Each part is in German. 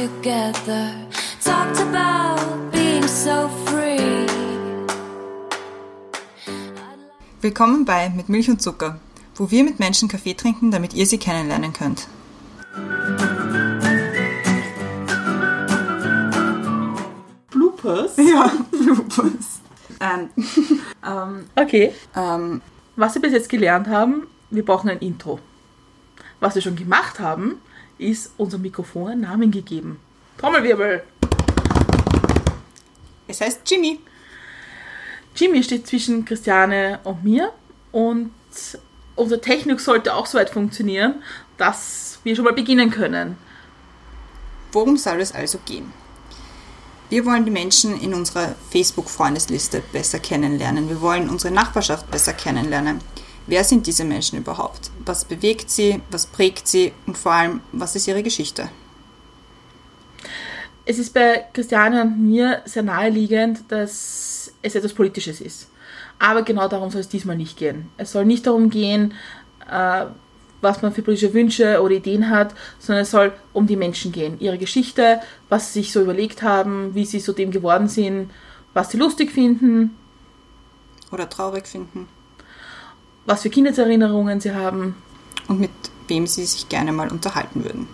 together. Talked about being so free. Willkommen bei Mit Milch und Zucker, wo wir mit Menschen Kaffee trinken, damit ihr sie kennenlernen könnt. Bloopers? Ja, Bloopers. Ähm, Ähm, okay. ähm, Was wir bis jetzt gelernt haben, wir brauchen ein Intro. Was wir schon gemacht haben, ist unserem Mikrofon einen Namen gegeben. Trommelwirbel. es heißt Jimmy. Jimmy steht zwischen Christiane und mir und unsere Technik sollte auch so weit funktionieren, dass wir schon mal beginnen können. Worum soll es also gehen? Wir wollen die Menschen in unserer Facebook-Freundesliste besser kennenlernen. Wir wollen unsere Nachbarschaft besser kennenlernen. Wer sind diese Menschen überhaupt? Was bewegt sie? Was prägt sie? Und vor allem, was ist ihre Geschichte? Es ist bei Christiane und mir sehr naheliegend, dass es etwas Politisches ist. Aber genau darum soll es diesmal nicht gehen. Es soll nicht darum gehen, äh, was man für politische Wünsche oder Ideen hat, sondern es soll um die Menschen gehen. Ihre Geschichte, was sie sich so überlegt haben, wie sie so dem geworden sind, was sie lustig finden, Oder traurig finden? Was für Kindheitserinnerungen sie haben. Und mit wem sie sich gerne mal unterhalten würden?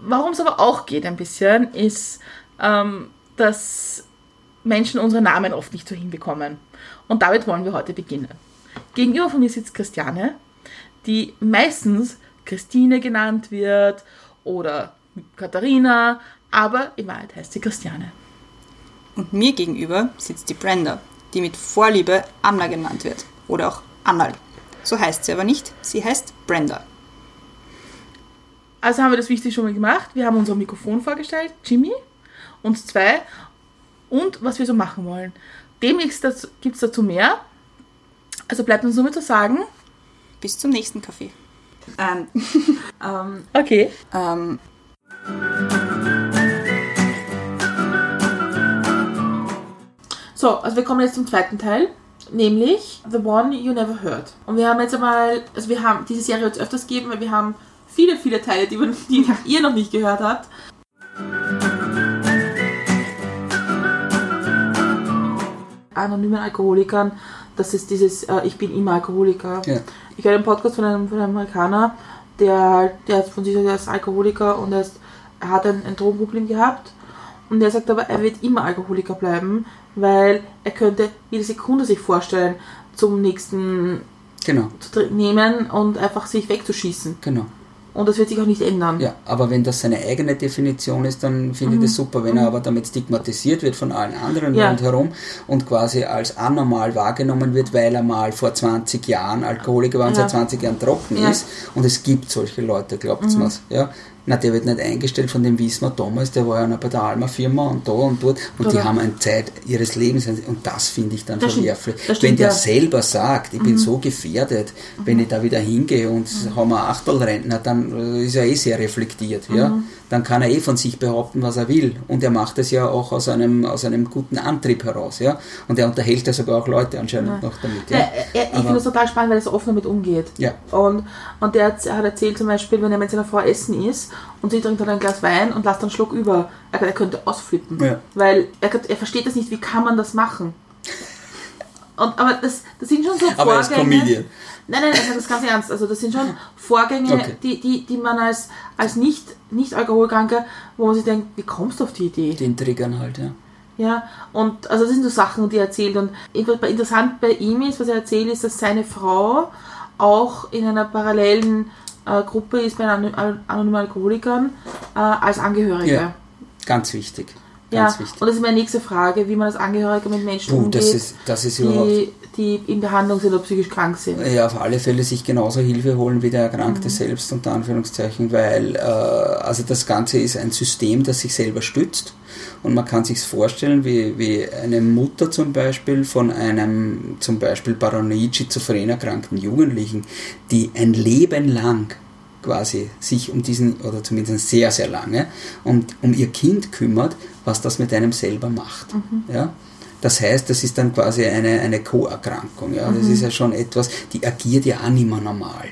Warum es aber auch geht ein bisschen, ist, ähm, dass Menschen unsere Namen oft nicht so hinbekommen. Und damit wollen wir heute beginnen. Gegenüber von mir sitzt Christiane, die meistens Christine genannt wird oder Katharina, aber in Wahrheit heißt sie Christiane. Und mir gegenüber sitzt die Brenda, die mit Vorliebe Anna genannt wird. Oder auch Annal. So heißt sie aber nicht, sie heißt Brenda. Also haben wir das wichtig schon mal gemacht. Wir haben unser Mikrofon vorgestellt, Jimmy, uns zwei und was wir so machen wollen. Demnächst gibt es dazu mehr. Also bleibt uns nur mehr zu sagen. Bis zum nächsten Kaffee. Ähm, ähm, Okay. ähm, So, also wir kommen jetzt zum zweiten Teil, nämlich The One You Never Heard. Und wir haben jetzt einmal, also wir haben diese Serie jetzt öfters gegeben, weil wir haben viele, viele Teile, die, die ihr noch nicht gehört habt. Anonymen Alkoholikern, das ist dieses äh, Ich bin immer Alkoholiker. Ja. Ich höre den Podcast von einem, von einem Amerikaner, der, halt- der von sich sagt, er ist Alkoholiker und er, ist, er hat ein, ein Drogenproblem gehabt. Und er sagt aber, er wird immer Alkoholiker bleiben, weil er könnte jede Sekunde sich vorstellen, zum nächsten Genau, zu nehmen und einfach sich wegzuschießen. genau. Und das wird sich auch nicht ändern. Ja, aber wenn das seine eigene Definition ist, dann finde ich das super. Wenn er aber damit stigmatisiert wird von allen anderen Mhm. Ja. rundherum und quasi als anormal wahrgenommen wird, weil er mal vor 20 Jahren Alkoholiker war und Ja. seit 20 Jahren trocken Ja. Mhm. ist und es gibt solche Leute, glaubt's mir's, ja. Na, der wird nicht eingestellt, von dem wir damals, der war ja noch bei der Alma-Firma und da und dort und die Oder- haben eine Zeit ihres Lebens und das finde ich dann Das verwerflich. Das Wenn der ja. Mhm. selber sagt, ich bin so gefährdet, wenn ich da wieder hingehe und haben wir Achtelrentner, dann äh, ist er eh sehr reflektiert. Ja? Mhm. Dann kann er eh von sich behaupten, was er will. Und er macht es ja auch aus einem, aus einem guten Antrieb heraus. Ja? Und er unterhält ja sogar auch Leute anscheinend noch damit. Ja? Ja, ich finde das total spannend, weil er so offen damit umgeht. Ja. Und, und der hat, er hat erzählt zum Beispiel, wenn er mit seiner Frau essen ist und sie trinkt dann ein Glas Wein und lässt einen Schluck über, er, er könnte ausflippen. Ja. Weil er, er versteht das nicht, wie kann man das machen? Und, aber das, das sind schon so Aber er ist Vorgänge. Comedian. Nein, nein, also das ganz ernst. Also das sind schon Vorgänge, Okay. die, die, die man als, als nicht, nicht Alkoholkranker, wo man sich denkt, wie kommst du auf die Idee? Den triggern halt, ja. Ja, und also das sind so Sachen, die er erzählt. Und etwas interessant bei ihm ist, was er erzählt, ist, dass seine Frau auch in einer parallelen äh, Gruppe ist bei anonymen Alkoholikern äh, als Angehörige. Ja. Ganz wichtig. Ja, Ganz wichtig. und das ist meine nächste Frage, wie man als Angehöriger mit Menschen Puh, umgeht, das ist, das ist die, die in Behandlung sind oder psychisch krank sind. Ja, auf alle Fälle sich genauso Hilfe holen wie der Erkrankte Mhm. selbst, unter Anführungszeichen, weil äh, also das Ganze ist ein System, das sich selber stützt. Und man kann sich vorstellen, wie, wie eine Mutter zum Beispiel von einem zum Beispiel paranoid schizophren erkrankten Jugendlichen, die ein Leben lang quasi sich um diesen, oder zumindest sehr, sehr lange, um, um ihr Kind kümmert, was das mit einem selber macht. Ja? Das heißt, das ist dann quasi eine, eine Co-Erkrankung. Ja? Das ist ja schon etwas, die agiert ja auch nicht mehr normal.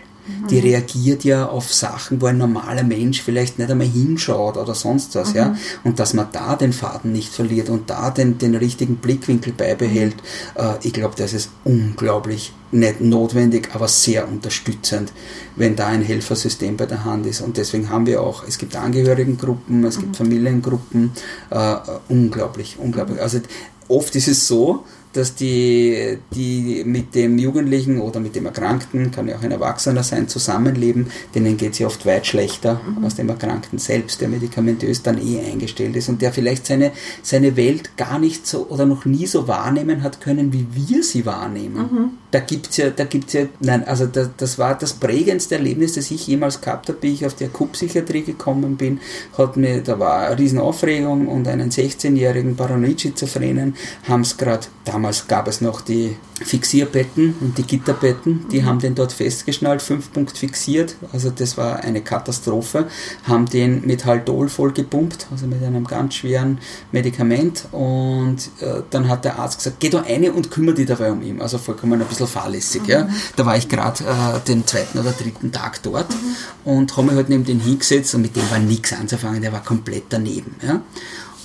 Die reagiert ja auf Sachen, wo ein normaler Mensch vielleicht nicht einmal hinschaut oder sonst was, ja. Und dass man da den Faden nicht verliert und da den, den richtigen Blickwinkel beibehält, äh, ich glaube, das ist unglaublich nicht notwendig, aber sehr unterstützend, wenn da ein Helfersystem bei der Hand ist. Und deswegen haben wir auch, es gibt Angehörigengruppen, es gibt Familiengruppen, äh, unglaublich, unglaublich. Also oft ist es so, dass die, die mit dem Jugendlichen oder mit dem Erkrankten, kann ja auch ein Erwachsener sein, zusammenleben, denen geht es ja oft weit schlechter mhm. als dem Erkrankten selbst, der medikamentös dann eh eingestellt ist und der vielleicht seine, seine Welt gar nicht so oder noch nie so wahrnehmen hat können, wie wir sie wahrnehmen. Mhm. Da gibt es ja, da gibt's ja, nein, also das, das war das prägendste Erlebnis, das ich jemals gehabt habe, wie ich auf die Akutpsychiatrie gekommen bin, hat mir, da war eine Riesenaufregung und einen 16-jährigen Paranoid-Schizophrenen haben es gerade damals Damals gab es noch die Fixierbetten und die Gitterbetten, die mhm. haben den dort festgeschnallt, fünf Punkt fixiert, also das war eine Katastrophe, haben den mit Haldol voll gepumpt, also mit einem ganz schweren Medikament und äh, dann hat der Arzt gesagt, geh da eine und kümmere dich dabei um ihn, also vollkommen ein bisschen fahrlässig. Mhm. Ja. Da war ich gerade äh, den zweiten oder dritten Tag dort mhm. und habe mich halt neben den hingesetzt und mit dem war nichts anzufangen, der war komplett daneben. Ja.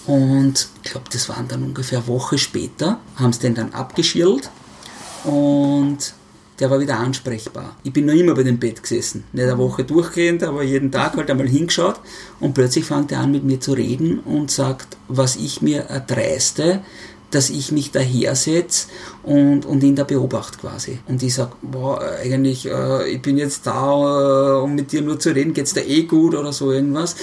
Und ich glaube, das waren dann ungefähr eine Woche später, haben sie den dann abgeschirrt und der war wieder ansprechbar. Ich bin noch immer bei dem Bett gesessen. Nicht eine Woche durchgehend, aber jeden Tag halt einmal hingeschaut und plötzlich fängt er an mit mir zu reden und sagt, was ich mir erdreiste, dass ich mich daher setze und, und ihn da beobachte quasi. Und ich sage, boah, eigentlich, äh, ich bin jetzt da, äh, um mit dir nur zu reden, geht's dir eh gut oder so irgendwas.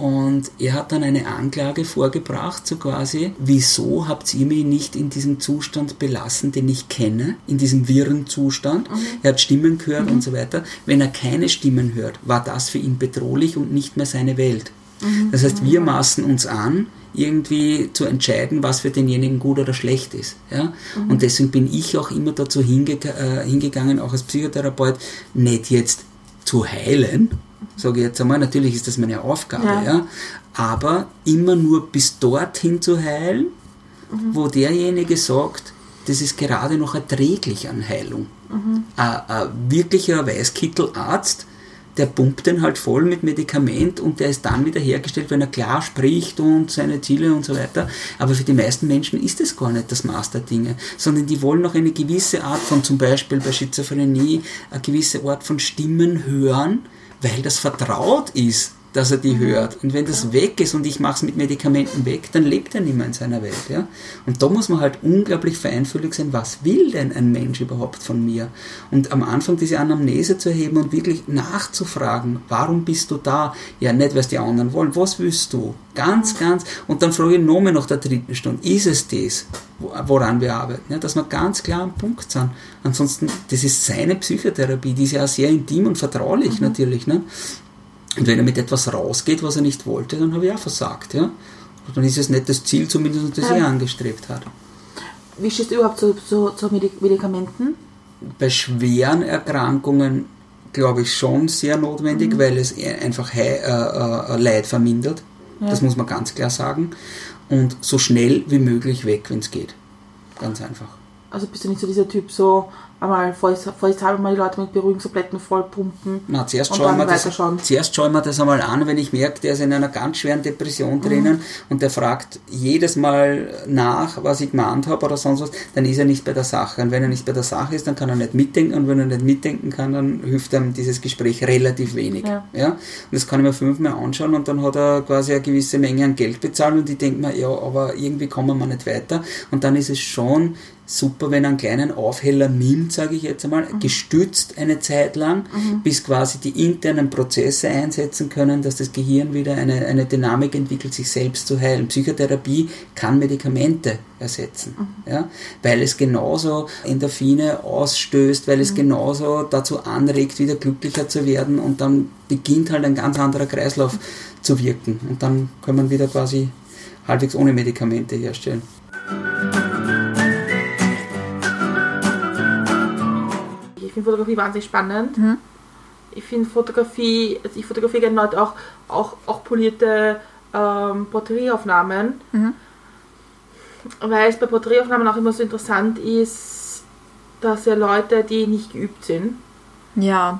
Und er hat dann eine Anklage vorgebracht, so quasi, wieso habt ihr mich nicht in diesem Zustand belassen, den ich kenne, in diesem wirren Zustand. Mhm. Er hat Stimmen gehört mhm. und so weiter. Wenn er keine Stimmen hört, war das für ihn bedrohlich und nicht mehr seine Welt. Mhm. Das heißt, wir maßen uns an, irgendwie zu entscheiden, was für denjenigen gut oder schlecht ist. Ja? Mhm. Und deswegen bin ich auch immer dazu hinge äh, hingegangen, auch als Psychotherapeut, nicht jetzt zu heilen, sage ich jetzt einmal, natürlich ist das meine Aufgabe, ja. ja. aber immer nur bis dorthin zu heilen, mhm. wo derjenige sagt, das ist gerade noch erträglich an Heilung. Mhm. Ein, ein wirklicher Weißkittelarzt, der pumpt den halt voll mit Medikament und der ist dann wieder hergestellt, wenn er klar spricht und seine Ziele und so weiter. Aber für die meisten Menschen ist das gar nicht das Maß der Dinge, sondern die wollen noch eine gewisse Art von, zum Beispiel bei Schizophrenie, eine gewisse Art von Stimmen hören, weil das vertraut ist, dass er die mhm. hört. Und wenn das weg ist und ich mache es mit Medikamenten weg, dann lebt er nicht mehr in seiner Welt. Ja? Und da muss man halt unglaublich feinfühlig sein, was will denn ein Mensch überhaupt von mir? Und am Anfang diese Anamnese zu erheben und wirklich nachzufragen, warum bist du da? Ja, nicht, was die anderen wollen. Was willst du? Ganz, ganz. Und dann frage ich nochmal nach der dritten Stunde, ist es das, woran wir arbeiten? Ja, dass wir ganz klar am Punkt sind. Ansonsten, das ist seine Psychotherapie, die ist ja auch sehr intim und vertraulich mhm. natürlich. Ne? Und wenn er mit etwas rausgeht, was er nicht wollte, dann habe ich auch versagt. Ja? Und dann ist es nicht das Ziel, zumindest, das ja. er angestrebt hat. Wie stehst du überhaupt zu, zu, zu Medikamenten? Bei schweren Erkrankungen glaube ich schon sehr notwendig, mhm. weil es einfach äh, äh, Leid vermindert. Ja. Das muss man ganz klar sagen. Und so schnell wie möglich weg, wenn es geht. Ganz einfach. Also bist du nicht so dieser Typ, so einmal vorsichtshalber mal die Leute mit Beruhigungstabletten vollpumpen Na, zuerst, schauen wir das, zuerst schauen wir das einmal an, wenn ich merke, der ist in einer ganz schweren Depression mhm. drinnen und der fragt jedes Mal nach, was ich gemeint habe oder sonst was, dann ist er nicht bei der Sache. Und wenn er nicht bei der Sache ist, dann kann er nicht mitdenken und wenn er nicht mitdenken kann, dann hilft ihm dieses Gespräch relativ wenig. Ja. ja? Und das kann ich mir fünfmal anschauen und dann hat er quasi eine gewisse Menge an Geld bezahlt und ich denke mir, ja, aber irgendwie kommen wir nicht weiter. Und dann ist es schon super, wenn er einen kleinen Aufheller nimmt, sage ich jetzt einmal, mhm. gestützt eine Zeit lang, mhm. bis quasi die internen Prozesse einsetzen können, dass das Gehirn wieder eine, eine Dynamik entwickelt, sich selbst zu heilen. Psychotherapie kann Medikamente ersetzen, mhm. ja, weil es genauso Endorphine ausstößt, weil es mhm. genauso dazu anregt, wieder glücklicher zu werden und dann beginnt halt ein ganz anderer Kreislauf zu wirken und dann kann man wieder quasi halbwegs ohne Medikamente herstellen. Finde Fotografie wahnsinnig spannend. Mhm. Ich finde Fotografie, also ich fotografiere gerne Leute auch, auch, auch polierte ähm, Porträtaufnahmen. Mhm. Weil es bei Porträtaufnahmen auch immer so interessant ist, dass ja Leute, die nicht geübt sind, ja.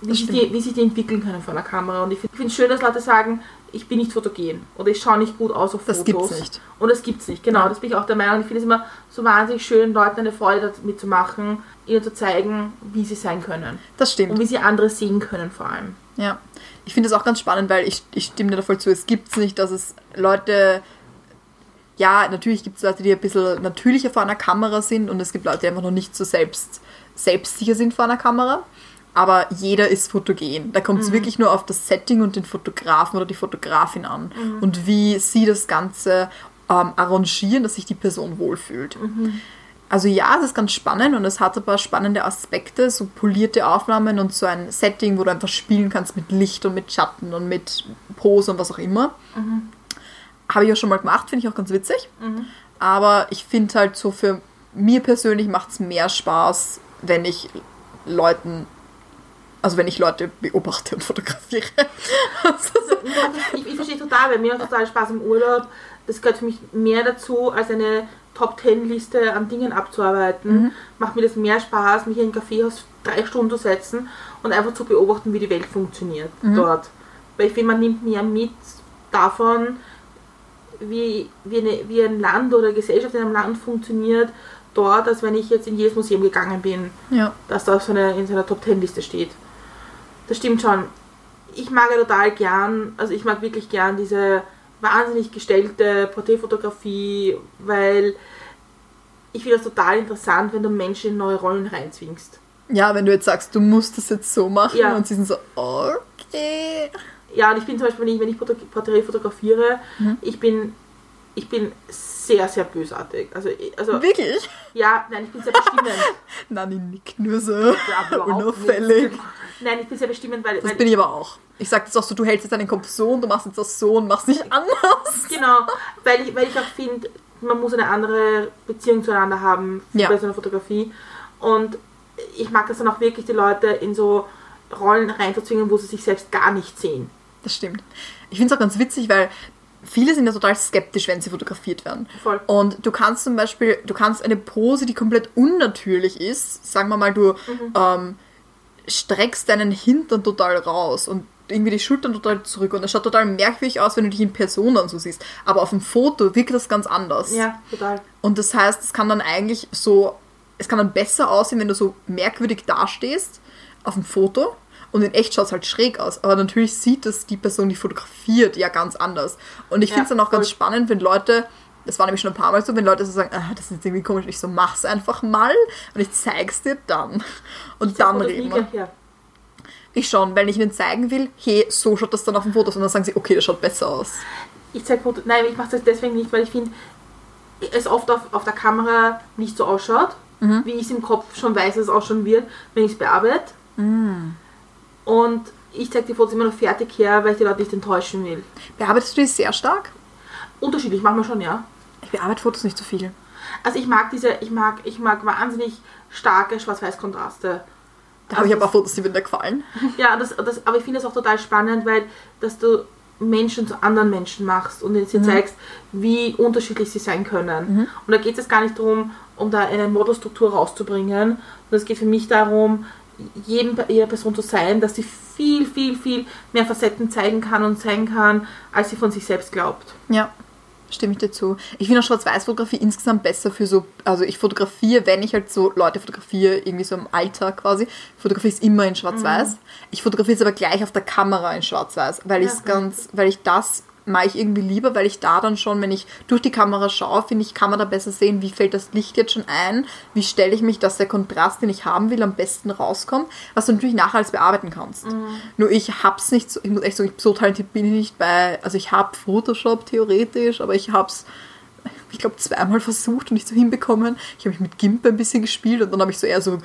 wie, sich die, wie sich die entwickeln können von der Kamera. Und ich finde es schön, dass Leute sagen, ich bin nicht fotogen oder ich schaue nicht gut aus auf Das Fotos. gibt's nicht. Und das gibt's nicht, genau. Ja. Das bin ich auch der Meinung. Ich finde es immer so wahnsinnig schön, Leuten eine Freude damit zu machen, ihnen zu zeigen, wie sie sein können. Das stimmt. Und wie sie andere sehen können vor allem. Ja, ich finde das auch ganz spannend, weil ich, ich stimme dir da voll zu. Es gibt es nicht, dass es Leute, ja, natürlich gibt es Leute, die ein bisschen natürlicher vor einer Kamera sind und es gibt Leute, die einfach noch nicht so selbst, selbstsicher sind vor einer Kamera. Aber jeder ist fotogen. Da kommt es wirklich nur auf das Setting und den Fotografen oder die Fotografin an und wie sie das Ganze ähm, arrangieren, dass sich die Person wohlfühlt. Also ja, es ist ganz spannend und es hat ein paar spannende Aspekte, so polierte Aufnahmen und so ein Setting, wo du einfach spielen kannst mit Licht und mit Schatten und mit Pose und was auch immer. Habe ich auch schon mal gemacht, finde ich auch ganz witzig. Aber ich finde halt so für mir persönlich macht es mehr Spaß, wenn ich Leuten, also wenn ich Leute beobachte und fotografiere. Also so- ich, ich verstehe total, weil mir macht total Spaß im Urlaub. Das gehört für mich mehr dazu, als eine Top-Ten-Liste an Dingen abzuarbeiten. Macht mir das mehr Spaß, mich in ein Kaffeehaus drei Stunden zu setzen und einfach zu beobachten, wie die Welt funktioniert dort. Weil ich finde, man nimmt mehr mit davon, wie, wie, eine, wie ein Land oder eine Gesellschaft in einem Land funktioniert, dort, als wenn ich jetzt in jedes Museum gegangen bin ja. dass da auf so einer, in seiner Top Ten Liste steht. Das stimmt schon. Ich mag ja total gern, also ich mag wirklich gern diese wahnsinnig gestellte Porträtfotografie, weil ich finde das total interessant, wenn du Menschen in neue Rollen reinzwingst. ja, wenn du jetzt sagst, du musst das jetzt so machen Ja. und sie sind so, okay. Ja, und ich bin zum Beispiel, wenn ich, wenn ich Porträt Porträt fotografiere, ich bin ich bin sehr, sehr bösartig. Also, also Wirklich? ja, nein, ich bin sehr bestimmend. Nani nickt nur so. Ja, Unauffällig. nicht. Nein, ich bin sehr bestimmend, weil, Das weil bin ich aber auch. Ich sag jetzt auch so, du hältst jetzt deinen Kopf so und du machst jetzt das so und machst nicht anders. Genau, weil ich, weil ich auch finde, man muss eine andere Beziehung zueinander haben Ja. bei so einer Fotografie. Und ich mag das dann auch wirklich, die Leute in so Rollen reinzuzwingen, wo sie sich selbst gar nicht sehen. Das stimmt. Ich finde es auch ganz witzig, weil viele sind ja total skeptisch, wenn sie fotografiert werden. Voll. Und du kannst zum Beispiel, du kannst eine Pose, die komplett unnatürlich ist, sagen wir mal, du ähm, streckst deinen Hintern total raus und irgendwie die Schultern total zurück und das schaut total merkwürdig aus, wenn du dich in Person dann so siehst. Aber auf dem Foto wirkt das ganz anders. Ja, total. Und das heißt, es kann dann eigentlich so, es kann dann besser aussehen, wenn du so merkwürdig dastehst auf dem Foto. Und in echt schaut es halt schräg aus. Aber natürlich sieht das die Person, die fotografiert, ja ganz anders. Und ich Ja, finde es dann auch ganz voll. spannend, wenn Leute, das war nämlich schon ein paar Mal so, wenn Leute so sagen, ah, das ist jetzt irgendwie komisch, ich so, mach's einfach mal und ich zeig's dir dann. Und dann Fotos reden wir. Ich schon, wenn ich ihnen zeigen will, hey, so schaut das dann auf dem Foto aus. Und dann sagen sie, okay, das schaut besser aus. Ich zeige Fotos, nein, ich mache das deswegen nicht, weil ich finde, es oft auf, auf der Kamera nicht so ausschaut, wie ich es im Kopf schon weiß, dass es ausschauen wird, wenn ich es bearbeite. Und ich zeige die Fotos immer noch fertig her, weil ich die Leute nicht enttäuschen will. Bearbeitest du die sehr stark? Unterschiedlich, machen wir schon, ja. Ich bearbeite Fotos nicht so viel. Also ich mag diese, ich mag, ich mag wahnsinnig starke Schwarz-Weiß-Kontraste. Da habe ich Also aber Fotos, die mir da gefallen. Ja, das, das, aber ich finde das auch total spannend, weil dass du Menschen zu anderen Menschen machst und ihnen sie zeigst, wie unterschiedlich sie sein können. Und da geht es jetzt gar nicht darum, um da eine Modelstruktur rauszubringen, sondern es geht für mich darum, jedem, jeder Person zu sein, dass sie viel, viel, viel mehr Facetten zeigen kann und zeigen kann, als sie von sich selbst glaubt. Ja, stimme ich dir zu. Ich finde auch Schwarz-Weiß-Fotografie insgesamt besser für so, also ich fotografiere, wenn ich halt so Leute fotografiere, irgendwie so im Alltag quasi, fotografiere ich es immer in Schwarz-Weiß. Ich fotografiere es aber gleich auf der Kamera in Schwarz-Weiß, weil ich es okay. ganz, weil ich das mache ich irgendwie lieber, weil ich da dann schon, wenn ich durch die Kamera schaue, finde ich, kann man da besser sehen, wie fällt das Licht jetzt schon ein, wie stelle ich mich, dass der Kontrast, den ich haben will, am besten rauskommt, was du natürlich nachher als bearbeiten kannst. Nur ich hab's nicht so, ich muss echt sagen, so talentiert bin ich nicht bei, also ich habe Photoshop theoretisch, aber ich hab's ich glaube, zweimal versucht und nicht so hinbekommen. Ich habe mich mit GIMP ein bisschen gespielt und dann habe ich so eher so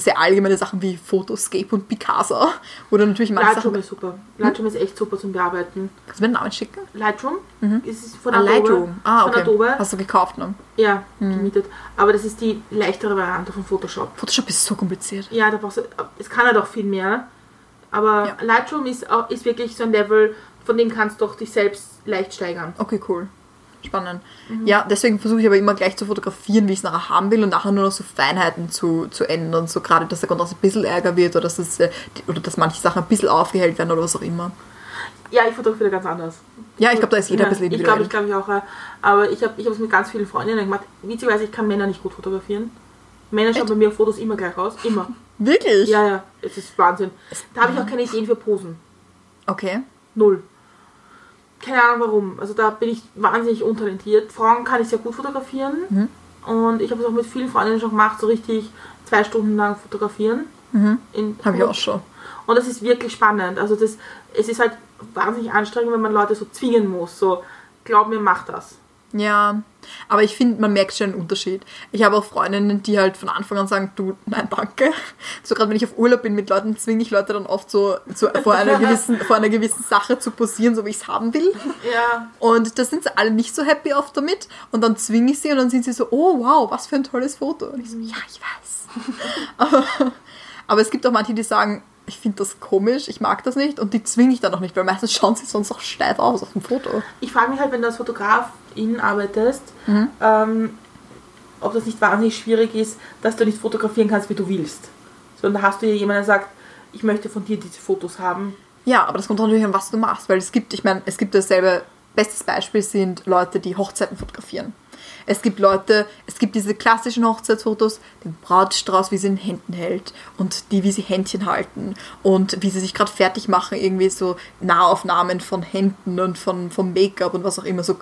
sehr allgemeine Sachen wie Photoscape und Picasa. Oder natürlich manche Lightroom Sachen. ist super. Lightroom ist echt super zum Bearbeiten. Kannst du mir den Namen schicken? Lightroom ist es von Ah, Adobe. Lightroom. Ah, Von okay. Adobe. Hast du gekauft, ne? Ja, gemietet. Aber das ist die leichtere Variante von Photoshop. Photoshop ist so kompliziert. Ja, da brauchst du, es kann halt auch viel mehr. Aber Ja. Lightroom ist, auch, ist wirklich so ein Level, von dem kannst du dich selbst leicht steigern. Okay, cool. Spannend. Ja, deswegen versuche ich aber immer gleich zu fotografieren, wie ich es nachher haben will und nachher nur noch so Feinheiten zu, zu ändern. So gerade, dass der Kontrast ein bisschen ärger wird oder dass, es, äh, oder dass manche Sachen ein bisschen aufgehellt werden oder was auch immer. Ja, ich fotografiere ganz anders. Ja, ich glaube, da ist jeder ein bisschen Ich glaube, individuell. ich glaube ich auch. ja. Aber ich habe ich es mit ganz vielen Freundinnen gemacht. Witzigerweise, ich kann Männer nicht gut fotografieren. Männer schauen bei mir Fotos immer gleich aus. Immer. Wirklich? Ja, ja. Es ist Wahnsinn. Da habe ich auch keine Ideen für Posen. Okay. Null. Keine Ahnung warum. Also da bin ich wahnsinnig untalentiert. Frauen kann ich sehr gut fotografieren. Mhm. Und ich habe es auch mit vielen Freundinnen schon gemacht, so richtig zwei Stunden lang fotografieren. In Habe Mhm. ich auch schon. Und das ist wirklich spannend. Also das, es ist halt wahnsinnig anstrengend, wenn man Leute so zwingen muss. So, glaub mir, mach das. Ja, aber ich finde, man merkt schon einen Unterschied. Ich habe auch Freundinnen, die halt von Anfang an sagen, du, nein, danke. So gerade wenn ich auf Urlaub bin mit Leuten, zwinge ich Leute dann oft so, so vor, einer gewissen, vor einer gewissen Sache zu posieren, so wie ich es haben will. Ja. Und da sind sie alle nicht so happy oft damit. Und dann zwinge ich sie und dann sind sie so, oh wow, was für ein tolles Foto. Und ich so, ja, ich weiß. aber, aber es gibt auch manche, die sagen, ich finde das komisch, ich mag das nicht. Und die zwinge ich dann auch nicht, weil meistens schauen sie sonst auch steif aus auf dem Foto. Ich frage mich halt, wenn du als Fotografin arbeitest, Mhm. ähm, ob das nicht wahnsinnig schwierig ist, dass du nicht fotografieren kannst, wie du willst. Sondern da hast du ja jemanden, der sagt, ich möchte von dir diese Fotos haben. Ja, aber das kommt natürlich an, was du machst, weil es gibt, ich meine, es gibt dasselbe, bestes Beispiel sind Leute, die Hochzeiten fotografieren. Es gibt Leute, es gibt diese klassischen Hochzeitsfotos, den Brautstrauß, wie sie in den Händen hält und die, wie sie Händchen halten und wie sie sich gerade fertig machen, irgendwie so Nahaufnahmen von Händen und von, vom Make-up und was auch immer so.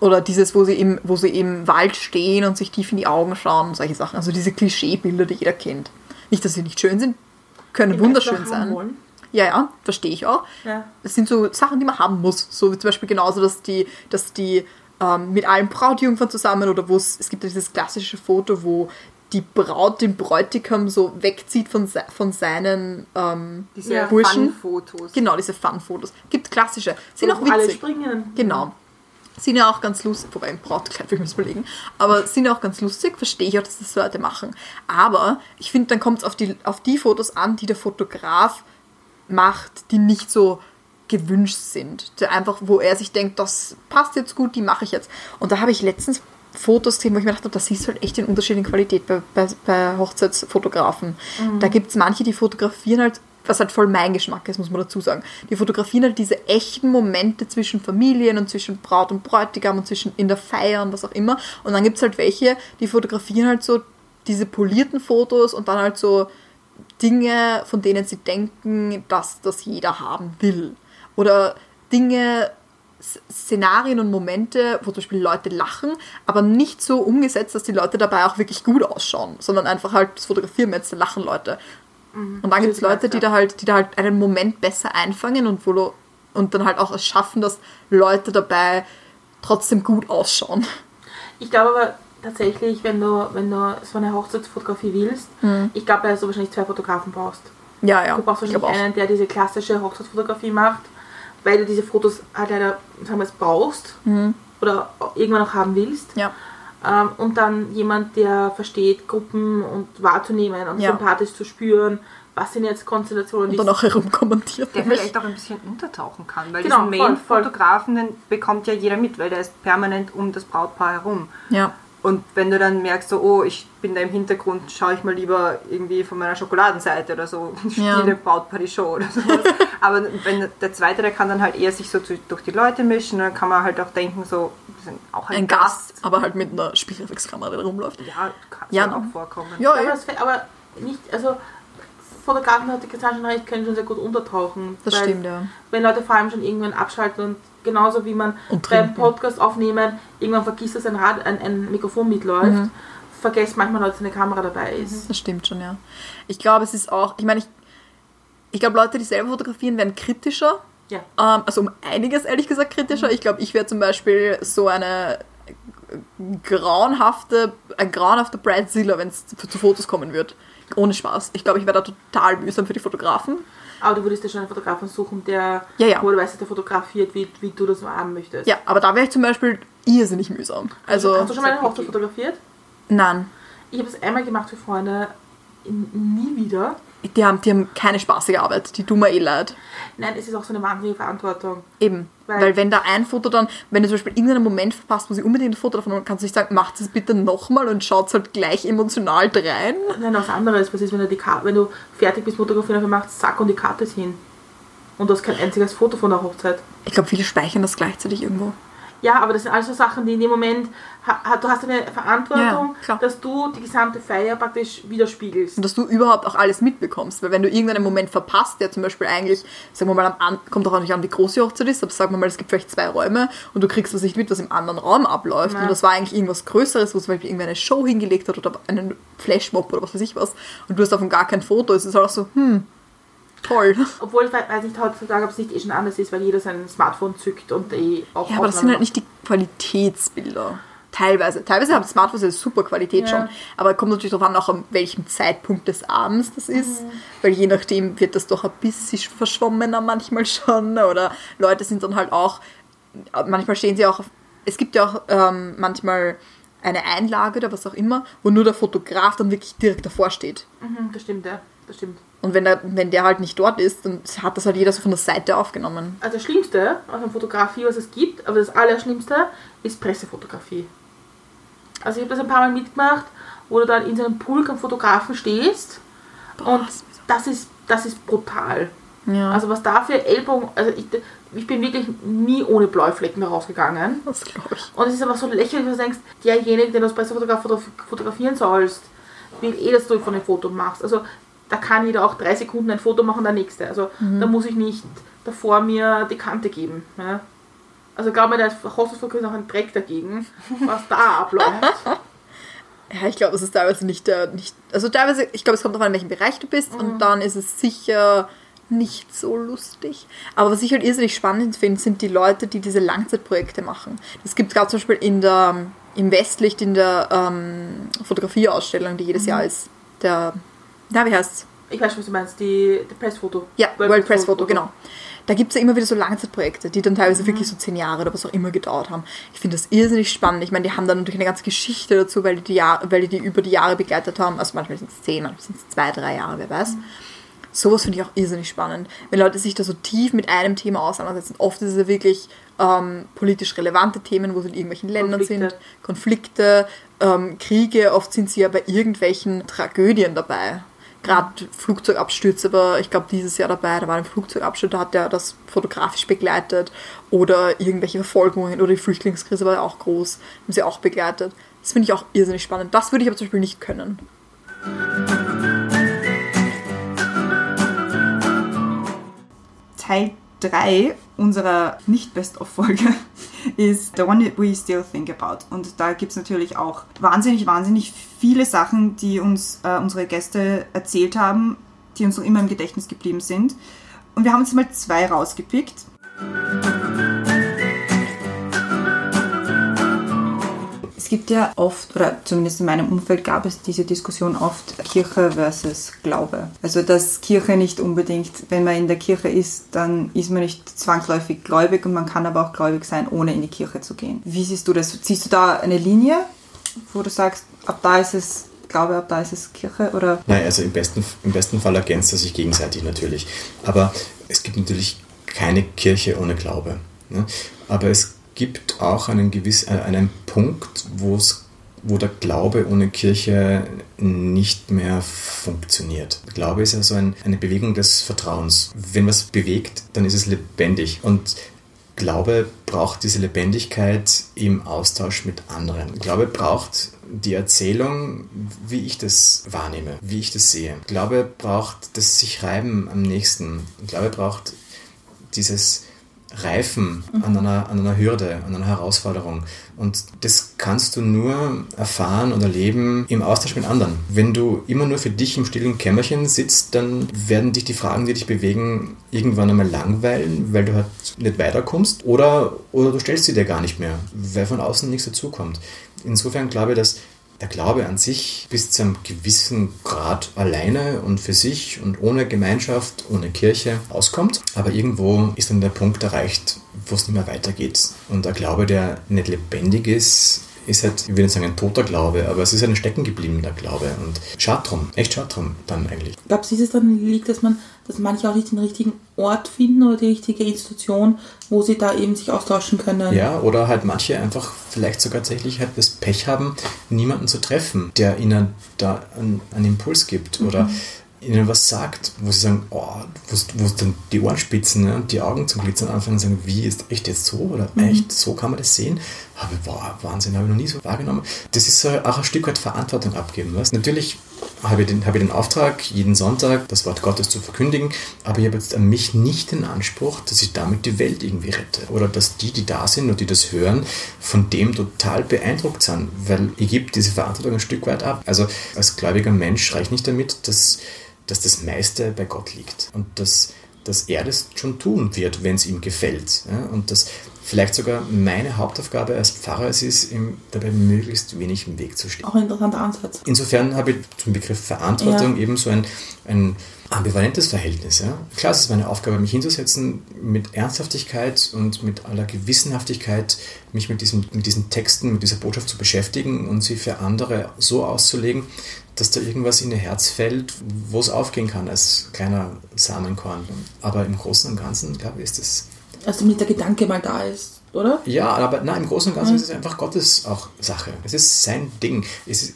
Oder dieses, wo sie, im, wo sie im Wald stehen und sich tief in die Augen schauen und solche Sachen. Also diese Klischeebilder, die jeder kennt. Nicht, dass sie nicht schön sind, können Die wunderschön sein. wollen. Ja, ja, verstehe ich auch. Ja. Das sind so Sachen, die man haben muss. So wie zum Beispiel genauso, dass die, dass die ähm, mit allen Brautjungfern zusammen oder wo es, es gibt ja dieses klassische Foto, wo die Braut den Bräutigam so wegzieht von, se von seinen ähm, Diese Ja. Burschen. Fun-Fotos. Genau, diese Fun-Fotos. Gibt klassische. Sind auch Wo alle witzig. springen. Genau. Sind ja auch ganz lustig, wobei im Brautkleid will ich mir das überlegen, aber sind ja auch ganz lustig, verstehe ich auch, dass das Leute machen. Aber ich finde, dann kommt es auf die, auf die Fotos an, die der Fotograf macht, die nicht so gewünscht sind. Einfach, wo er sich denkt, das passt jetzt gut, die mache ich jetzt. Und da habe ich letztens Fotos gesehen, wo ich mir dachte, da siehst du halt echt den Unterschied in Qualität bei, bei, bei Hochzeitsfotografen. Da gibt es manche, die fotografieren halt, was halt voll mein Geschmack ist, muss man dazu sagen. Die fotografieren halt diese echten Momente zwischen Familien und zwischen Braut und Bräutigam und zwischen in der Feier und was auch immer. Und dann gibt es halt welche, die fotografieren halt so diese polierten Fotos und dann halt so Dinge, von denen sie denken, dass das jeder haben will. Oder Dinge, Szenarien und Momente, wo zum Beispiel Leute lachen, aber nicht so umgesetzt, dass die Leute dabei auch wirklich gut ausschauen, sondern einfach halt das Fotografieren jetzt da lachen Leute. Und dann gibt es Leute, die da halt, die da halt einen Moment besser einfangen und wo du, und dann halt auch es schaffen, dass Leute dabei trotzdem gut ausschauen. Ich glaube aber tatsächlich, wenn du, wenn du so eine Hochzeitsfotografie willst, ich glaube, dass du wahrscheinlich zwei Fotografen brauchst. Ja, ja. Du brauchst ich wahrscheinlich einen, der diese klassische Hochzeitsfotografie macht, weil du diese Fotos halt leider, sagen wir es, brauchst oder irgendwann auch haben willst. Ja. Ähm, und dann jemand, der versteht, Gruppen und wahrzunehmen und Ja. sympathisch zu spüren, was sind jetzt Konstellationen, Und dann auch herumkommentiert. Der vielleicht auch ein bisschen untertauchen kann, weil Genau, diesen. Main-Fotografen, bekommt ja jeder mit, weil der ist permanent um das Brautpaar herum. Ja. Und wenn du dann merkst, so, oh, ich bin da im Hintergrund, schaue ich mal lieber irgendwie von meiner Schokoladenseite oder so, spiele Ja. die Show oder sowas. Aber wenn der Zweite, der kann dann halt eher sich so zu, durch die Leute mischen, dann kann man halt auch denken, so, wir sind auch ein, Ein Gast, aber halt mit einer Spiegelreflexkamera, die rumläuft. Ja, kann Ja, ne? auch vorkommen. Ja, aber, ja. das, aber nicht, also Fotografen hat die schon recht, können schon sehr gut untertauchen. Das weil stimmt, ja. Wenn Leute vor allem schon irgendwann abschalten und genauso wie man Und beim. Podcast aufnehmen, irgendwann vergisst, dass ein, Rad, ein, ein Mikrofon mitläuft, Mhm. vergesst manchmal dass eine Kamera dabei ist. Das stimmt schon, ja. Ich glaube, es ist auch, ich meine, ich, ich glaube, Leute, die selber fotografieren, werden kritischer. Ja. Ähm, also um einiges, ehrlich gesagt, kritischer. Ich glaube, ich wäre zum Beispiel so eine grauenhafte, ein grauenhafter Bradzilla, wenn es zu, zu Fotos kommen wird. Ohne Spaß. Ich glaube, ich wäre da total mühsam für die Fotografen. Aber du würdest dir schon einen Fotografen suchen, der, Ja, ja. wo du weißt, der fotografiert, wie, wie du das haben möchtest. Ja, aber da wäre ich zum Beispiel irrsinnig mühsam. Also, Hast du schon mal eine Hochzeit fotografiert? nein. Ich habe es einmal gemacht für Freunde nie wieder. Die haben, die haben keine spaßige Arbeit, die tun mir eh leid. Nein, es ist auch so eine wahnsinnige Verantwortung. Eben. Weil- Weil, wenn da ein Foto dann, wenn du zum Beispiel irgendeinen Moment verpasst, wo sie unbedingt ein Foto davon haben, kannst du nicht sagen, macht es bitte nochmal und schaut halt gleich emotional rein. Nein, was anderes. Was ist, wenn du, die Karte, wenn du fertig bist, fotografieren, dann machst zack und die Karte ist hin. Und du hast kein einziges Foto von der Hochzeit. Ich glaube, viele speichern das gleichzeitig irgendwo. Ja, aber das sind alles so Sachen, die in dem Moment, ha, du hast eine Verantwortung, Ja, dass du die gesamte Feier praktisch widerspiegelst. Und dass du überhaupt auch alles mitbekommst. Weil wenn du irgendeinen Moment verpasst, der zum Beispiel eigentlich, sagen wir mal, am An kommt auch nicht an, wie groß die Hochzeit ist, aber sagen wir mal, es gibt vielleicht zwei Räume und du kriegst das nicht mit, was im anderen Raum abläuft. Ja. Und das war eigentlich irgendwas Größeres, wo zum Beispiel eine Show hingelegt hat oder einen Flashmob oder was weiß ich was. Und du hast davon gar kein Foto. Es ist halt auch so, hm, toll. Obwohl ich we- weiß nicht heutzutage, ob es nicht eh schon anders ist, weil jeder sein Smartphone zückt und eh auch Ja, aber das sind halt nicht die Qualitätsbilder. Teilweise. Teilweise haben Smartphones eine super Qualität Ja. schon. Aber kommt natürlich darauf an, auch an welchem Zeitpunkt des Abends das ist. Weil je nachdem wird das doch ein bisschen verschwommener manchmal schon. Oder Leute sind dann halt auch, manchmal stehen sie auch, auf, es gibt ja auch ähm, manchmal eine Einlage oder was auch immer, wo nur der Fotograf dann wirklich direkt davor steht. Mhm, das stimmt, ja. Das stimmt. Und wenn der, wenn der halt nicht dort ist, dann hat das halt jeder so von der Seite aufgenommen. Also das Schlimmste aus einer Fotografie, was es gibt, aber das Allerschlimmste, ist Pressefotografie. Also ich habe das ein paar Mal mitgemacht, wo du dann in so einem Pulk am Fotografen stehst und das ist, das ist brutal. Ja, Also was da für Ellbogen, also ich, ich bin wirklich nie ohne Bläuflecken da rausgegangen. das glaube ich. Und es ist aber so lächerlich, dass du denkst, derjenige, den du als Pressefotograf fotograf fotografieren sollst, will eh, dass du von dem Foto machst. Also da kann jeder auch drei Sekunden ein Foto machen, der nächste. Also da muss ich nicht davor mir die Kante geben. Ja? Also glaub mir, da ist Hochzeitsfotografie noch ein Dreck dagegen, was da abläuft. Ja, ich glaube, das ist teilweise nicht der, nicht, also teilweise, ich glaube, es kommt darauf an, in welchem Bereich du bist und dann ist es sicher nicht so lustig. Aber was ich halt irrsinnig spannend finde, sind die Leute, die diese Langzeitprojekte machen. Das gibt gerade zum Beispiel in der, im Westlicht in der ähm, Fotografieausstellung, die jedes Jahr ist. Der, na, wie heißt's? Ich weiß, was du meinst, die, die Pressfoto. Ja, World, Press Photo, genau. Da gibt es ja immer wieder so Langzeitprojekte, die dann teilweise wirklich so zehn Jahre oder was auch immer gedauert haben. Ich finde das irrsinnig spannend. Ich meine, die haben dann natürlich eine ganze Geschichte dazu, weil die die, Jahr, weil die, die über die Jahre begleitet haben. Also manchmal sind es zehn, manchmal sind es zwei, drei Jahre, wer weiß. Sowas finde ich auch irrsinnig spannend. Wenn Leute sich da so tief mit einem Thema auseinandersetzen. Oft ist es ja wirklich ähm, politisch relevante Themen, wo sie in irgendwelchen Ländern Konflikte. sind. Konflikte, ähm, Kriege. Oft sind sie ja bei irgendwelchen Tragödien dabei. Gerade Flugzeugabstürze war, ich glaube, dieses Jahr dabei. Da war ein Flugzeugabsturz, da hat er das fotografisch begleitet. Oder irgendwelche Verfolgungen oder die Flüchtlingskrise war ja auch groß. Haben sie auch begleitet. Das finde ich auch irrsinnig spannend. Das würde ich aber zum Beispiel nicht können. Teil 3 unserer Nicht-Best-of-Folge ist The One We Still Think About. Und da gibt es natürlich auch wahnsinnig, wahnsinnig viele Sachen, die uns äh, unsere Gäste erzählt haben, die uns noch immer im Gedächtnis geblieben sind. Und wir haben uns mal zwei rausgepickt. Gibt ja oft, oder zumindest in meinem Umfeld gab es diese Diskussion oft, Kirche versus Glaube. Also dass Kirche nicht unbedingt, wenn man in der Kirche ist, dann ist man nicht zwangsläufig gläubig und man kann aber auch gläubig sein, ohne in die Kirche zu gehen. Wie siehst du das? Siehst du da eine Linie, wo du sagst, ab da ist es Glaube, ab da ist es Kirche? Oder Nein, also im besten, im besten Fall ergänzt er sich gegenseitig natürlich. Aber es gibt natürlich keine Kirche ohne Glaube. Ne? Aber es gibt auch einen, gewiss, äh, einen Punkt, wo es wo der Glaube ohne Kirche nicht mehr funktioniert. Glaube ist ja so ein, eine Bewegung des Vertrauens. Wenn was bewegt, dann ist es lebendig. Und Glaube braucht diese Lebendigkeit im Austausch mit anderen. Glaube braucht die Erzählung, wie ich das wahrnehme, wie ich das sehe. Glaube braucht das sich reiben am nächsten. Glaube braucht dieses Reifen an einer, an einer Hürde, an einer Herausforderung. Und das kannst du nur erfahren und erleben im Austausch mit anderen. Wenn du immer nur für dich im stillen Kämmerchen sitzt, dann werden dich die Fragen, die dich bewegen, irgendwann einmal langweilen, weil du halt nicht weiterkommst. Oder, oder du stellst sie dir gar nicht mehr, weil von außen nichts dazukommt. Insofern glaube ich, dass der Glaube an sich bis zu einem gewissen Grad alleine und für sich und ohne Gemeinschaft, ohne Kirche auskommt. Aber irgendwo ist dann der Punkt erreicht, wo es nicht mehr weitergeht. Und der Glaube, der nicht lebendig ist, ist halt, ich will nicht sagen ein toter Glaube, aber es ist ein stecken gebliebener Glaube und schade drum, echt schade drum dann eigentlich. Ich glaube, es ist dann liegt, dass man, dass manche auch nicht den richtigen Ort finden oder die richtige Institution, wo sie da eben sich austauschen können. Ja, oder halt manche einfach vielleicht sogar tatsächlich halt das Pech haben, niemanden zu treffen, der ihnen da einen, einen Impuls gibt oder ihnen was sagt, wo sie sagen, oh, wo, wo dann die Ohren spitzen ne, und die Augen zum Glitzern anfangen und sagen, wie ist echt jetzt so oder echt so kann man das sehen? Ich, boah, Wahnsinn, habe ich noch nie so wahrgenommen. Das ist auch ein Stück weit Verantwortung abgeben. Was? Natürlich habe ich, den, habe ich den Auftrag, jeden Sonntag das Wort Gottes zu verkündigen, aber ich habe jetzt an mich nicht den Anspruch, dass ich damit die Welt irgendwie rette. Oder dass die, die da sind und die das hören, von dem total beeindruckt sind, weil ich gebe diese Verantwortung ein Stück weit ab. Also als gläubiger Mensch reicht nicht damit, dass, dass das meiste bei Gott liegt und dass, dass er das schon tun wird, wenn es ihm gefällt. Ja? Und dass vielleicht sogar meine Hauptaufgabe als Pfarrer es ist, ihm dabei möglichst wenig im Weg zu stehen. Auch ein interessanter Ansatz. Insofern habe ich zum Begriff Verantwortung eben so ein, ein ambivalentes Verhältnis. Ja? Klar, es ist meine Aufgabe, mich hinzusetzen, mit Ernsthaftigkeit und mit aller Gewissenhaftigkeit mich mit, diesem, mit diesen Texten, mit dieser Botschaft zu beschäftigen und sie für andere so auszulegen, dass da irgendwas in ihr Herz fällt, wo es aufgehen kann als kleiner Samenkorn. Aber im Großen und Ganzen, glaube ich, ist es Also damit der Gedanke mal da ist, oder? ja, aber nein, im Großen und Ganzen ist es einfach Gottes auch Sache. Es ist sein Ding. Es ist,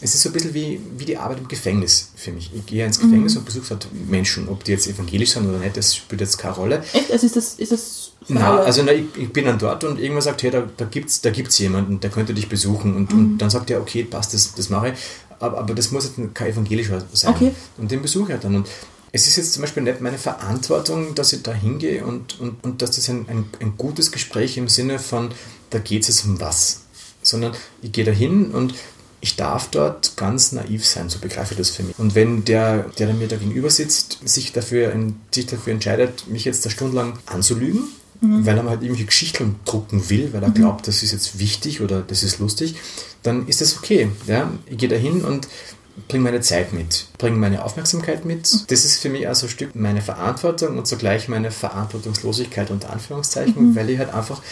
es ist so ein bisschen wie, wie die Arbeit im Gefängnis für mich. Ich gehe ins Gefängnis und besuche dort Menschen, ob die jetzt evangelisch sind oder nicht, das spielt jetzt keine Rolle. Echt? Also ist das, ist das Na, also na, ich, ich bin dann dort und irgendwann sagt, hey, da, da gibt es da gibt's jemanden, der könnte dich besuchen. Und, und dann sagt er, okay, passt, das, das mache ich. Aber, aber das muss jetzt kein evangelischer sein. Okay. Und den besuche ich dann. Und es ist jetzt zum Beispiel nicht meine Verantwortung, dass ich da hingehe und, und, und dass das ein, ein, ein gutes Gespräch im Sinne von, da geht es jetzt um was. Sondern ich gehe da hin und ich darf dort ganz naiv sein, so begreife ich das für mich. Und wenn der, der mir da gegenüber sitzt, sich dafür, sich dafür entscheidet, mich jetzt da stundenlang anzulügen, weil er mal halt irgendwelche Geschichten drucken will, weil er glaubt, das ist jetzt wichtig oder das ist lustig, dann ist das okay. Ja? Ich gehe da hin und bringe meine Zeit mit, bringe meine Aufmerksamkeit mit. Das ist für mich also ein Stück meine Verantwortung und zugleich meine Verantwortungslosigkeit unter Anführungszeichen, weil ich halt einfach,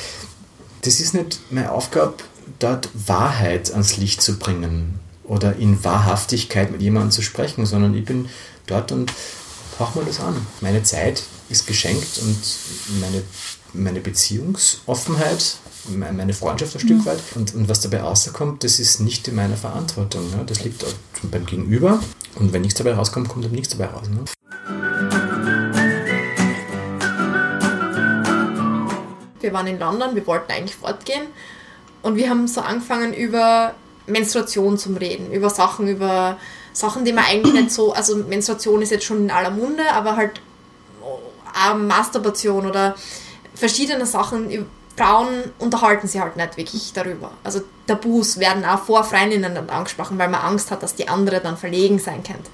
das ist nicht meine Aufgabe, dort Wahrheit ans Licht zu bringen oder in Wahrhaftigkeit mit jemandem zu sprechen, sondern ich bin dort und hauch mal das an. Meine Zeit ist geschenkt und meine, meine Beziehungsoffenheit, meine Freundschaft ein Stück weit und, und was dabei rauskommt, das ist nicht in meiner Verantwortung. Ne? Das liegt beim Gegenüber und wenn nichts dabei rauskommt, kommt dann nichts dabei raus. Ne? Wir waren in London, wir wollten eigentlich fortgehen und wir haben so angefangen über Menstruation zu reden, über Sachen, über Sachen, die man eigentlich nicht so, also Menstruation ist jetzt schon in aller Munde, aber halt auch Masturbation oder verschiedene Sachen. Frauen unterhalten sich halt nicht wirklich darüber. Also Tabus werden auch vor Freundinnen dann angesprochen, weil man Angst hat, dass die andere dann verlegen sein könnte.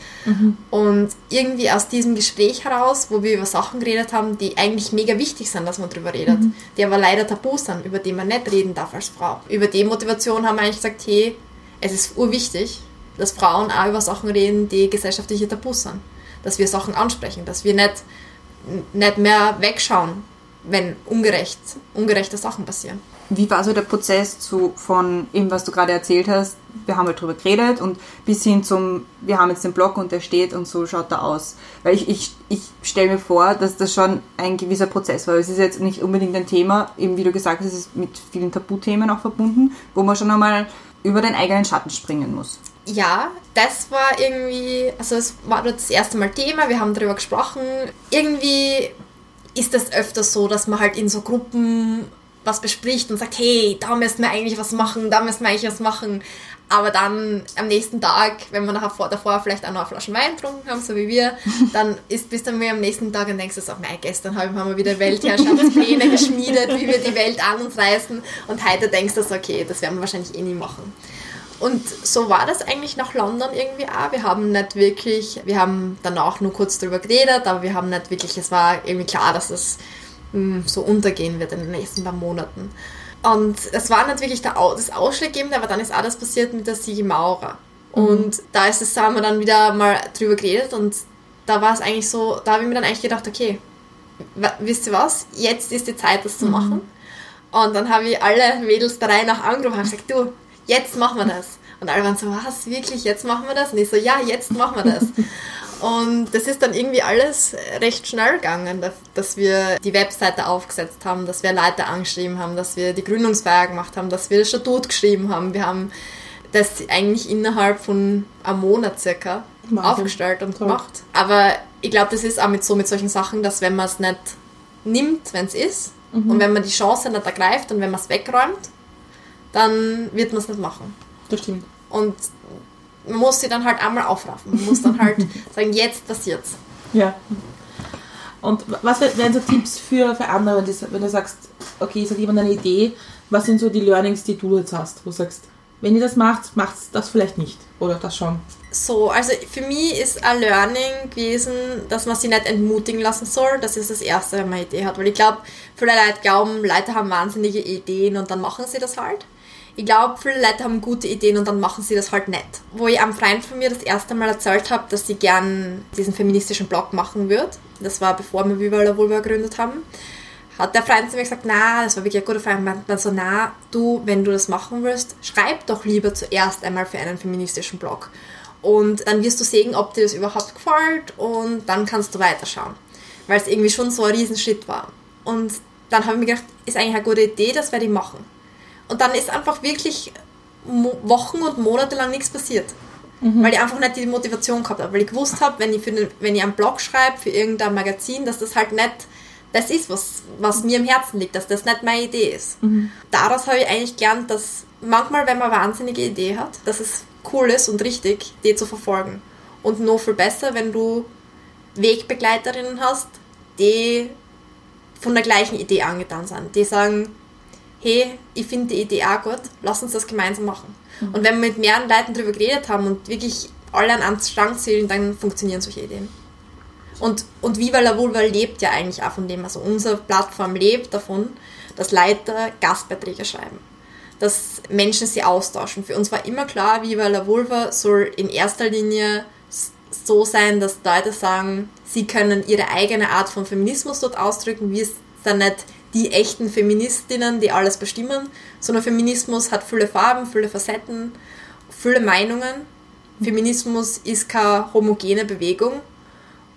Und irgendwie aus diesem Gespräch heraus, wo wir über Sachen geredet haben, die eigentlich mega wichtig sind, dass man darüber redet, die aber leider Tabus sind, über die man nicht reden darf als Frau. Über die Motivation haben wir eigentlich gesagt, hey, es ist urwichtig, dass Frauen auch über Sachen reden, die gesellschaftliche Tabus sind. Dass wir Sachen ansprechen, dass wir nicht, nicht mehr wegschauen, wenn ungerecht, ungerechte Sachen passieren. Wie war so der Prozess zu, von eben, was du gerade erzählt hast, wir haben halt drüber geredet und bis hin zum, wir haben jetzt den Blog und der steht und so schaut er aus. Weil ich, ich, ich stelle mir vor, dass das schon ein gewisser Prozess war. Es ist jetzt nicht unbedingt ein Thema, eben wie du gesagt hast, es ist mit vielen Tabuthemen auch verbunden, wo man schon einmal über den eigenen Schatten springen muss. Ja, das war irgendwie, also es war dort das erste Mal Thema, wir haben darüber gesprochen. Irgendwie ist es öfters so, dass man halt in so Gruppen was bespricht und sagt, hey, da müssen wir eigentlich was machen, da müssen wir eigentlich was machen. Aber dann am nächsten Tag, wenn wir nachher vor, davor vielleicht auch noch eine Flasche Wein getrunken haben, so wie wir, dann ist bis dann wir am nächsten Tag und denkst du so, mei, gestern haben wir wieder Weltherrschaftspläne geschmiedet, wie wir die Welt an uns reißen und heute denkst du so, okay, das werden wir wahrscheinlich eh nie machen. Und so war das eigentlich nach London irgendwie auch. Wir haben nicht wirklich, wir haben danach nur kurz darüber geredet, aber wir haben nicht wirklich, es war irgendwie klar, dass es mh, so untergehen wird in den nächsten paar Monaten. Und es war nicht wirklich der, das Ausschlaggebende, aber dann ist auch das passiert mit der Sigi Maurer. Und da ist es, haben wir dann wieder mal drüber geredet und da war es eigentlich so, da habe ich mir dann eigentlich gedacht, okay, wisst ihr was, jetzt ist die Zeit, das zu machen. Und dann habe ich alle Mädels der Reihe nach angerufen und gesagt, du, jetzt machen wir das. Und alle waren so, was, wirklich, jetzt machen wir das? Und ich so, ja, jetzt machen wir das. Und das ist dann irgendwie alles recht schnell gegangen, dass wir die Webseite aufgesetzt haben, dass wir Leute angeschrieben haben, dass wir die Gründungsfeier gemacht haben, dass wir das Statut geschrieben haben. Wir haben das eigentlich innerhalb von einem Monat circa Wahnsinn. aufgestellt und Toll. gemacht. Aber ich glaube, das ist auch mit so mit solchen Sachen, dass wenn man es nicht nimmt, wenn es ist, mhm. und wenn man die Chance nicht ergreift und wenn man es wegräumt, dann wird man es nicht machen. Das stimmt. Und man muss sie dann halt einmal aufraffen. Man muss dann halt sagen, jetzt passiert's. Ja. Und was wären so Tipps für, für andere, wenn du sagst, okay, es hat jemand eine Idee, was sind so die Learnings, die du jetzt hast, wo du sagst, wenn ihr das macht, macht das vielleicht nicht oder das schon? So, also für mich ist ein Learning gewesen, dass man sich nicht entmutigen lassen soll. Das ist das Erste, wenn man eine Idee hat. Weil ich glaube, viele Leute glauben, Leute haben wahnsinnige Ideen und dann machen sie das halt ich glaube, viele Leute haben gute Ideen und dann machen sie das halt nicht. Wo ich einem Freund von mir das erste Mal erzählt habe, dass sie gern diesen feministischen Blog machen würde, das war bevor wir Viva la Vulva gegründet haben, hat der Freund zu mir gesagt, na, das war wirklich ein guter Freund, meint dann so, na, du, wenn du das machen willst, schreib doch lieber zuerst einmal für einen feministischen Blog. Und dann wirst du sehen, ob dir das überhaupt gefällt und dann kannst du weiterschauen. Weil es irgendwie schon so ein Riesenschritt war. Und dann habe ich mir gedacht, ist eigentlich eine gute Idee, das werde ich machen. Und dann ist einfach wirklich Wochen und Monate lang nichts passiert. Mhm. Weil ich einfach nicht die Motivation gehabt habe. Weil ich gewusst habe, wenn ich, für den, wenn ich einen Blog schreibe für irgendein Magazin, dass das halt nicht das ist, was, was mir im Herzen liegt, dass das nicht meine Idee ist. Mhm. Daraus habe ich eigentlich gelernt, dass manchmal, wenn man eine wahnsinnige Idee hat, dass es cool ist und richtig, die zu verfolgen. Und noch viel besser, wenn du Wegbegleiterinnen hast, die von der gleichen Idee angetan sind. Die sagen, hey, ich finde die Idee auch gut, lass uns das gemeinsam machen. Mhm. Und wenn wir mit mehreren Leuten darüber geredet haben und wirklich alle an einen Strang zählen, dann funktionieren solche Ideen. Und, und Viva la Vulva lebt ja eigentlich auch von dem. Also unsere Plattform lebt davon, dass Leiter Gastbeiträge schreiben. Dass Menschen sie austauschen. Für uns war immer klar, Viva la Vulva soll in erster Linie so sein, dass Leute sagen, sie können ihre eigene Art von Feminismus dort ausdrücken, wie es dann nicht die echten Feministinnen, die alles bestimmen, sondern Feminismus hat viele Farben, viele Facetten, viele Meinungen. Feminismus ist keine homogene Bewegung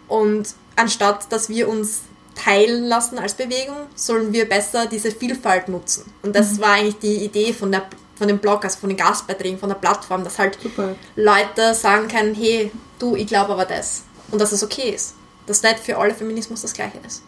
und anstatt dass wir uns teilen lassen als Bewegung, sollen wir besser diese Vielfalt nutzen. Und das mhm. war eigentlich die Idee von, der, von dem Blog, also von den Gastbeiträgen, von der Plattform, dass halt Super. Leute sagen können, hey, du, ich glaube aber das. Und dass es okay ist. Dass nicht für alle Feminismus das gleiche ist.